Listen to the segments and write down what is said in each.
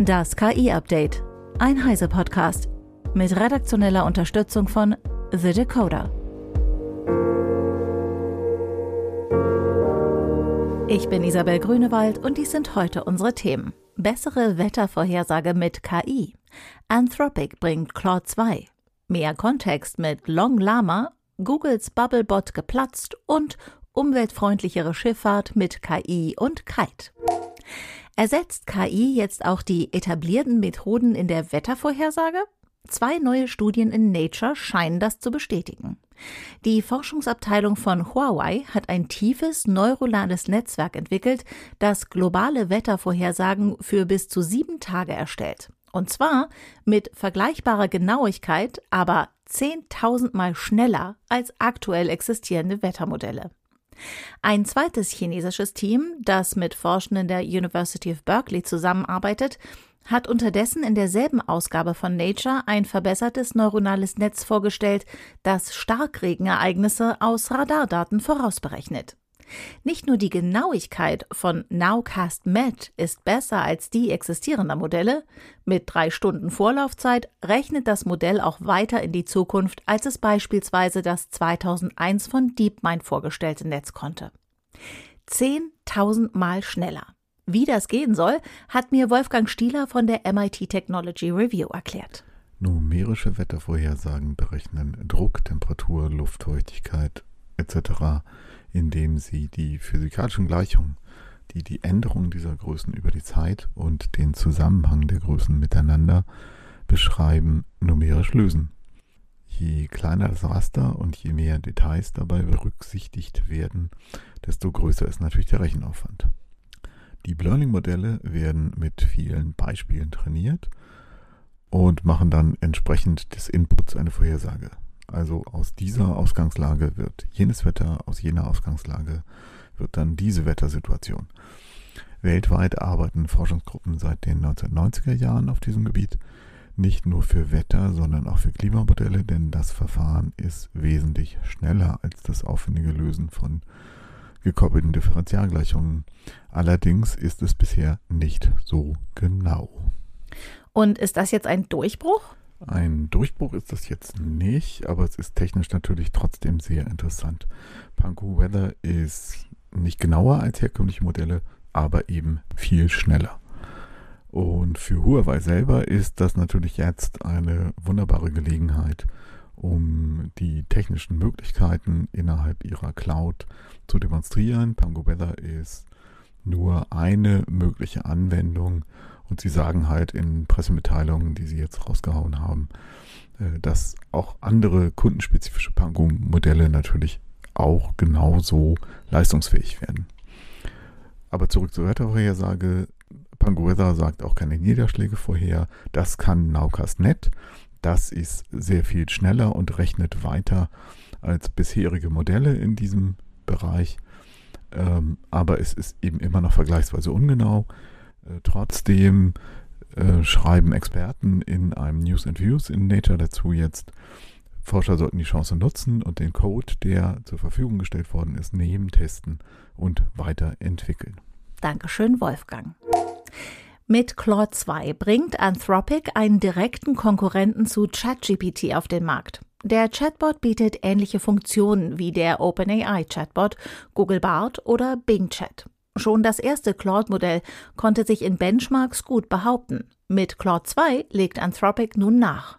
Das KI-Update. Ein Heise-Podcast. Mit redaktioneller Unterstützung von The Decoder. Ich bin Isabel Grünewald und dies sind heute unsere Themen. Bessere Wettervorhersage mit KI. Anthropic bringt Claude 2. Mehr Kontext mit Long Lama. Googles Bubblebot geplatzt und umweltfreundlichere Schifffahrt mit KI und Kite. Ersetzt KI jetzt auch die etablierten Methoden in der Wettervorhersage? Zwei neue Studien in Nature scheinen das zu bestätigen. Die Forschungsabteilung von Huawei hat ein tiefes neuronales Netzwerk entwickelt, das globale Wettervorhersagen für bis zu sieben Tage erstellt. Und zwar mit vergleichbarer Genauigkeit, aber 10.000 Mal schneller als aktuell existierende Wettermodelle. Ein zweites chinesisches Team, das mit Forschenden der University of Berkeley zusammenarbeitet, hat unterdessen in derselben Ausgabe von Nature ein verbessertes neuronales Netz vorgestellt, das Starkregenereignisse aus Radardaten vorausberechnet. Nicht nur die Genauigkeit von Nowcast Met ist besser als die existierender Modelle, mit drei Stunden Vorlaufzeit rechnet das Modell auch weiter in die Zukunft, als es beispielsweise das 2001 von DeepMind vorgestellte Netz konnte. 10.000 Mal schneller. Wie das gehen soll, hat mir Wolfgang Stieler von der MIT Technology Review erklärt. Numerische Wettervorhersagen berechnen Druck, Temperatur, Luftfeuchtigkeit etc indem sie die physikalischen Gleichungen, die die Änderung dieser Größen über die Zeit und den Zusammenhang der Größen miteinander beschreiben, numerisch lösen. Je kleiner das Raster und je mehr Details dabei berücksichtigt werden, desto größer ist natürlich der Rechenaufwand. Die Learning-Modelle werden mit vielen Beispielen trainiert und machen dann entsprechend des Inputs eine Vorhersage. Also aus dieser Ausgangslage wird jenes Wetter, aus jener Ausgangslage wird dann diese Wettersituation. Weltweit arbeiten Forschungsgruppen seit den 1990er Jahren auf diesem Gebiet, nicht nur für Wetter, sondern auch für Klimamodelle, denn das Verfahren ist wesentlich schneller als das aufwendige Lösen von gekoppelten Differentialgleichungen. Allerdings ist es bisher nicht so genau. Und ist das jetzt ein Durchbruch? Ein Durchbruch ist das jetzt nicht, aber es ist technisch natürlich trotzdem sehr interessant. Panku Weather ist nicht genauer als herkömmliche Modelle, aber eben viel schneller. Und für Huawei selber ist das natürlich jetzt eine wunderbare Gelegenheit, um die technischen Möglichkeiten innerhalb ihrer Cloud zu demonstrieren. Pango Weather ist nur eine mögliche Anwendung und sie sagen halt in Pressemitteilungen, die sie jetzt rausgehauen haben, äh, dass auch andere kundenspezifische Pango-Modelle natürlich auch genauso leistungsfähig werden. Aber zurück zur Wettervorhersage. Pango sagt auch keine Niederschläge vorher. Das kann Nowcast.net. Das ist sehr viel schneller und rechnet weiter als bisherige Modelle in diesem Bereich. Ähm, aber es ist eben immer noch vergleichsweise ungenau. Äh, trotzdem äh, schreiben Experten in einem News and Views in Nature dazu jetzt, Forscher sollten die Chance nutzen und den Code, der zur Verfügung gestellt worden ist, nehmen, testen und weiterentwickeln. Dankeschön, Wolfgang. Mit Claude 2 bringt Anthropic einen direkten Konkurrenten zu ChatGPT auf den Markt. Der Chatbot bietet ähnliche Funktionen wie der OpenAI Chatbot, Google Bart oder Bing Chat. Schon das erste Claude-Modell konnte sich in Benchmarks gut behaupten. Mit Claude 2 legt Anthropic nun nach.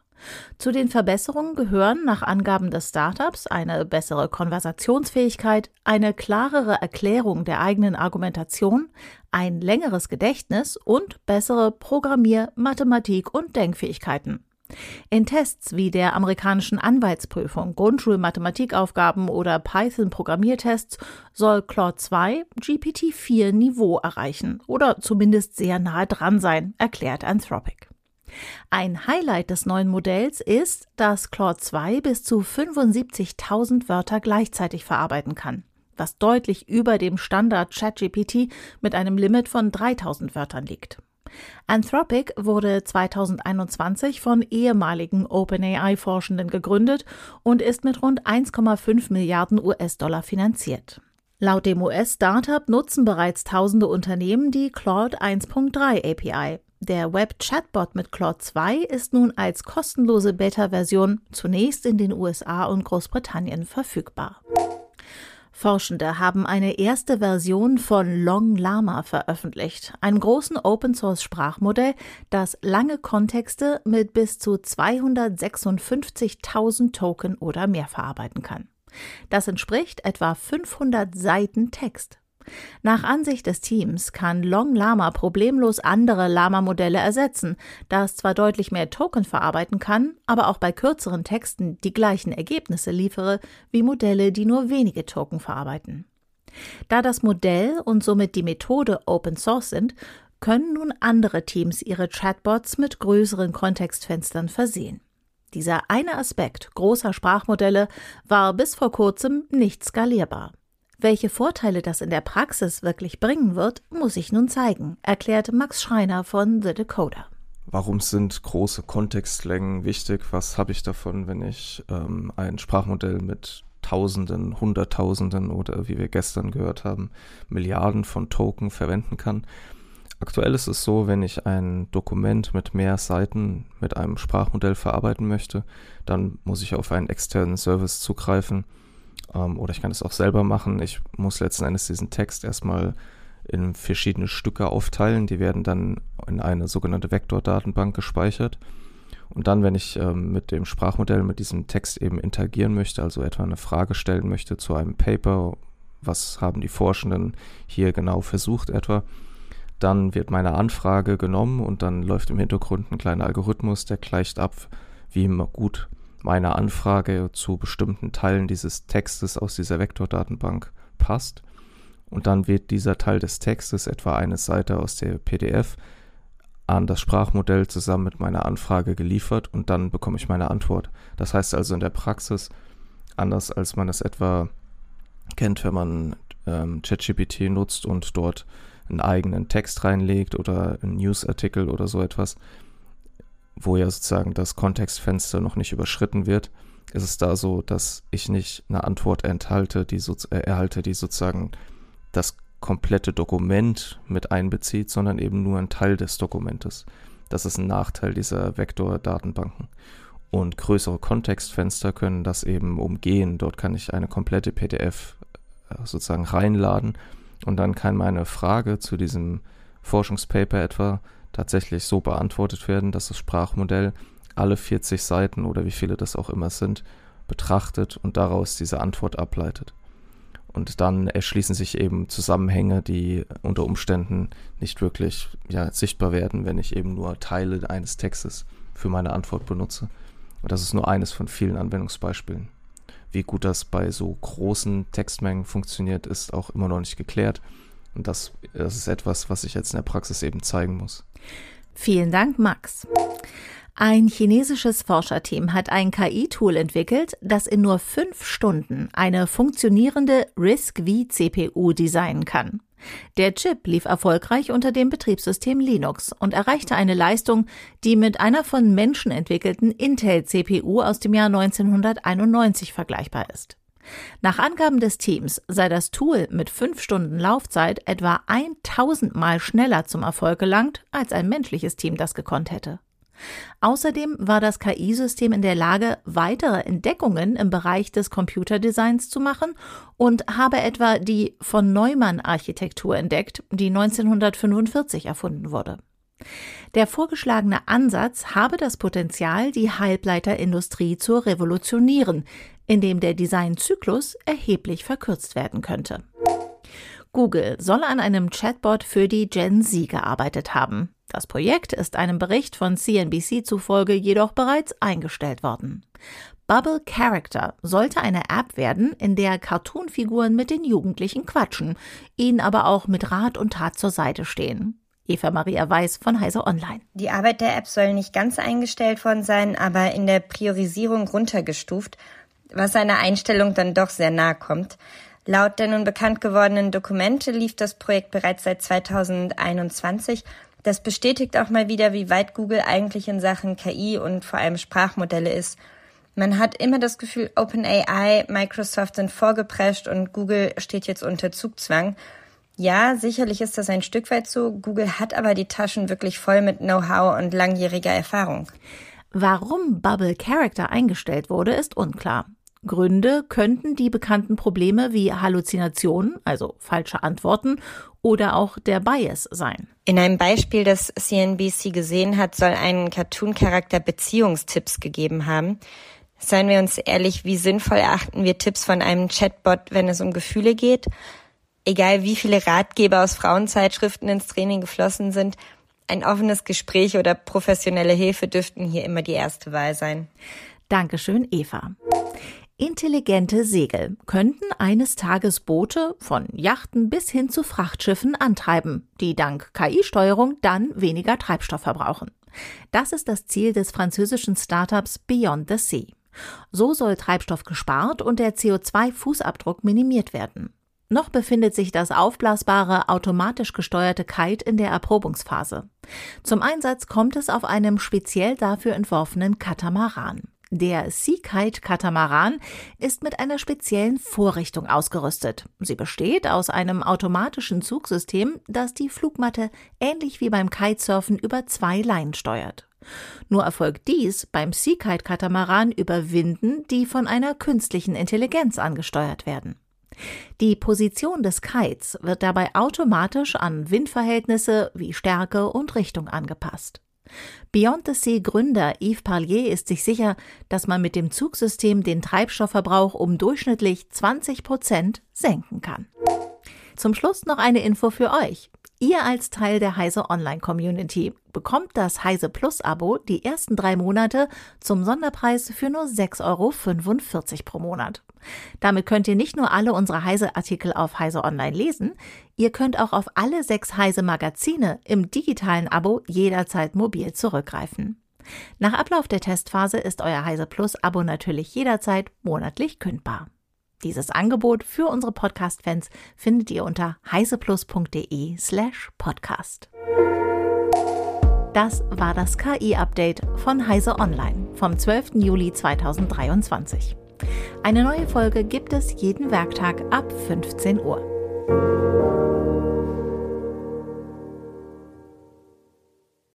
Zu den Verbesserungen gehören nach Angaben des Startups eine bessere Konversationsfähigkeit, eine klarere Erklärung der eigenen Argumentation, ein längeres Gedächtnis und bessere Programmier-, Mathematik- und Denkfähigkeiten. In Tests wie der amerikanischen Anwaltsprüfung, Grundschulmathematikaufgaben oder Python-Programmiertests soll Claude 2 GPT-4 Niveau erreichen oder zumindest sehr nahe dran sein, erklärt Anthropic. Ein Highlight des neuen Modells ist, dass Claude 2 bis zu 75.000 Wörter gleichzeitig verarbeiten kann, was deutlich über dem Standard ChatGPT mit einem Limit von 3000 Wörtern liegt. Anthropic wurde 2021 von ehemaligen OpenAI-Forschenden gegründet und ist mit rund 1,5 Milliarden US-Dollar finanziert. Laut dem US-Startup nutzen bereits tausende Unternehmen die Claude 1.3 API. Der Web-Chatbot mit Claude 2 ist nun als kostenlose Beta-Version zunächst in den USA und Großbritannien verfügbar. Forschende haben eine erste Version von Long Llama veröffentlicht, einem großen Open-Source-Sprachmodell, das lange Kontexte mit bis zu 256.000 Token oder mehr verarbeiten kann. Das entspricht etwa 500 Seiten Text. Nach Ansicht des Teams kann Long Llama problemlos andere Llama-Modelle ersetzen, da es zwar deutlich mehr Token verarbeiten kann, aber auch bei kürzeren Texten die gleichen Ergebnisse liefere wie Modelle, die nur wenige Token verarbeiten. Da das Modell und somit die Methode Open Source sind, können nun andere Teams ihre Chatbots mit größeren Kontextfenstern versehen. Dieser eine Aspekt großer Sprachmodelle war bis vor kurzem nicht skalierbar. Welche Vorteile das in der Praxis wirklich bringen wird, muss ich nun zeigen, erklärt Max Schreiner von The Decoder. Warum sind große Kontextlängen wichtig? Was habe ich davon, wenn ich ähm, ein Sprachmodell mit Tausenden, Hunderttausenden oder wie wir gestern gehört haben, Milliarden von Token verwenden kann? Aktuell ist es so, wenn ich ein Dokument mit mehr Seiten mit einem Sprachmodell verarbeiten möchte, dann muss ich auf einen externen Service zugreifen ähm, oder ich kann es auch selber machen. Ich muss letzten Endes diesen Text erstmal in verschiedene Stücke aufteilen. Die werden dann in eine sogenannte Vektordatenbank gespeichert. Und dann, wenn ich ähm, mit dem Sprachmodell, mit diesem Text eben interagieren möchte, also etwa eine Frage stellen möchte zu einem Paper, was haben die Forschenden hier genau versucht etwa, dann wird meine Anfrage genommen und dann läuft im Hintergrund ein kleiner Algorithmus, der gleicht ab, wie gut meine Anfrage zu bestimmten Teilen dieses Textes aus dieser Vektordatenbank passt. Und dann wird dieser Teil des Textes, etwa eine Seite aus der PDF, an das Sprachmodell zusammen mit meiner Anfrage geliefert und dann bekomme ich meine Antwort. Das heißt also in der Praxis, anders als man es etwa kennt, wenn man ähm, ChatGPT nutzt und dort einen eigenen Text reinlegt oder einen Newsartikel oder so etwas, wo ja sozusagen das Kontextfenster noch nicht überschritten wird, ist es da so, dass ich nicht eine Antwort enthalte, die so, äh, erhalte, die sozusagen das komplette Dokument mit einbezieht, sondern eben nur ein Teil des Dokumentes. Das ist ein Nachteil dieser Vektor-Datenbanken. Und größere Kontextfenster können das eben umgehen. Dort kann ich eine komplette PDF äh, sozusagen reinladen und dann kann meine Frage zu diesem Forschungspaper etwa tatsächlich so beantwortet werden, dass das Sprachmodell alle 40 Seiten oder wie viele das auch immer sind, betrachtet und daraus diese Antwort ableitet. Und dann erschließen sich eben Zusammenhänge, die unter Umständen nicht wirklich ja, sichtbar werden, wenn ich eben nur Teile eines Textes für meine Antwort benutze. Und das ist nur eines von vielen Anwendungsbeispielen. Wie gut das bei so großen Textmengen funktioniert, ist auch immer noch nicht geklärt. Und das, das ist etwas, was ich jetzt in der Praxis eben zeigen muss. Vielen Dank, Max. Ein chinesisches Forscherteam hat ein KI-Tool entwickelt, das in nur fünf Stunden eine funktionierende RISC-V-CPU designen kann. Der Chip lief erfolgreich unter dem Betriebssystem Linux und erreichte eine Leistung, die mit einer von Menschen entwickelten Intel-CPU aus dem Jahr 1991 vergleichbar ist. Nach Angaben des Teams sei das Tool mit fünf Stunden Laufzeit etwa 1000 Mal schneller zum Erfolg gelangt, als ein menschliches Team das gekonnt hätte. Außerdem war das KI-System in der Lage, weitere Entdeckungen im Bereich des Computerdesigns zu machen und habe etwa die von Neumann-Architektur entdeckt, die 1945 erfunden wurde. Der vorgeschlagene Ansatz habe das Potenzial, die Halbleiterindustrie zu revolutionieren, indem der Designzyklus erheblich verkürzt werden könnte. Google soll an einem Chatbot für die Gen Z gearbeitet haben. Das Projekt ist einem Bericht von CNBC zufolge jedoch bereits eingestellt worden. Bubble Character sollte eine App werden, in der Cartoonfiguren mit den Jugendlichen quatschen, ihnen aber auch mit Rat und Tat zur Seite stehen. Eva Maria Weiß von Heise Online. Die Arbeit der App soll nicht ganz eingestellt worden sein, aber in der Priorisierung runtergestuft was seiner Einstellung dann doch sehr nahe kommt. Laut der nun bekannt gewordenen Dokumente lief das Projekt bereits seit 2021. Das bestätigt auch mal wieder, wie weit Google eigentlich in Sachen KI und vor allem Sprachmodelle ist. Man hat immer das Gefühl, OpenAI, Microsoft sind vorgeprescht und Google steht jetzt unter Zugzwang. Ja, sicherlich ist das ein Stück weit so. Google hat aber die Taschen wirklich voll mit Know-how und langjähriger Erfahrung. Warum Bubble Character eingestellt wurde, ist unklar. Gründe könnten die bekannten Probleme wie Halluzinationen, also falsche Antworten, oder auch der Bias sein. In einem Beispiel, das CNBC gesehen hat, soll ein Cartoon-Charakter Beziehungstipps gegeben haben. Seien wir uns ehrlich, wie sinnvoll erachten wir Tipps von einem Chatbot, wenn es um Gefühle geht? Egal wie viele Ratgeber aus Frauenzeitschriften ins Training geflossen sind, ein offenes Gespräch oder professionelle Hilfe dürften hier immer die erste Wahl sein. Dankeschön, Eva. Intelligente Segel könnten eines Tages Boote von Yachten bis hin zu Frachtschiffen antreiben, die dank KI-Steuerung dann weniger Treibstoff verbrauchen. Das ist das Ziel des französischen Startups Beyond the Sea. So soll Treibstoff gespart und der CO2-Fußabdruck minimiert werden. Noch befindet sich das aufblasbare, automatisch gesteuerte Kite in der Erprobungsphase. Zum Einsatz kommt es auf einem speziell dafür entworfenen Katamaran. Der Sea-Kite Katamaran ist mit einer speziellen Vorrichtung ausgerüstet. Sie besteht aus einem automatischen Zugsystem, das die Flugmatte ähnlich wie beim Kitesurfen über zwei Leinen steuert. Nur erfolgt dies beim Sea-Kite Katamaran über Winden, die von einer künstlichen Intelligenz angesteuert werden. Die Position des Kites wird dabei automatisch an Windverhältnisse wie Stärke und Richtung angepasst. Beyond the Sea Gründer Yves Parlier ist sich sicher, dass man mit dem Zugsystem den Treibstoffverbrauch um durchschnittlich 20 Prozent senken kann. Zum Schluss noch eine Info für euch. Ihr als Teil der Heise Online Community bekommt das Heise Plus Abo die ersten drei Monate zum Sonderpreis für nur 6,45 Euro pro Monat. Damit könnt ihr nicht nur alle unsere Heise-Artikel auf Heise Online lesen, ihr könnt auch auf alle sechs Heise Magazine im digitalen Abo jederzeit mobil zurückgreifen. Nach Ablauf der Testphase ist euer Heise Plus Abo natürlich jederzeit monatlich kündbar. Dieses Angebot für unsere Podcast-Fans findet ihr unter heiseplus.de slash podcast. Das war das KI-Update von Heise Online vom 12. Juli 2023. Eine neue Folge gibt es jeden Werktag ab 15 Uhr.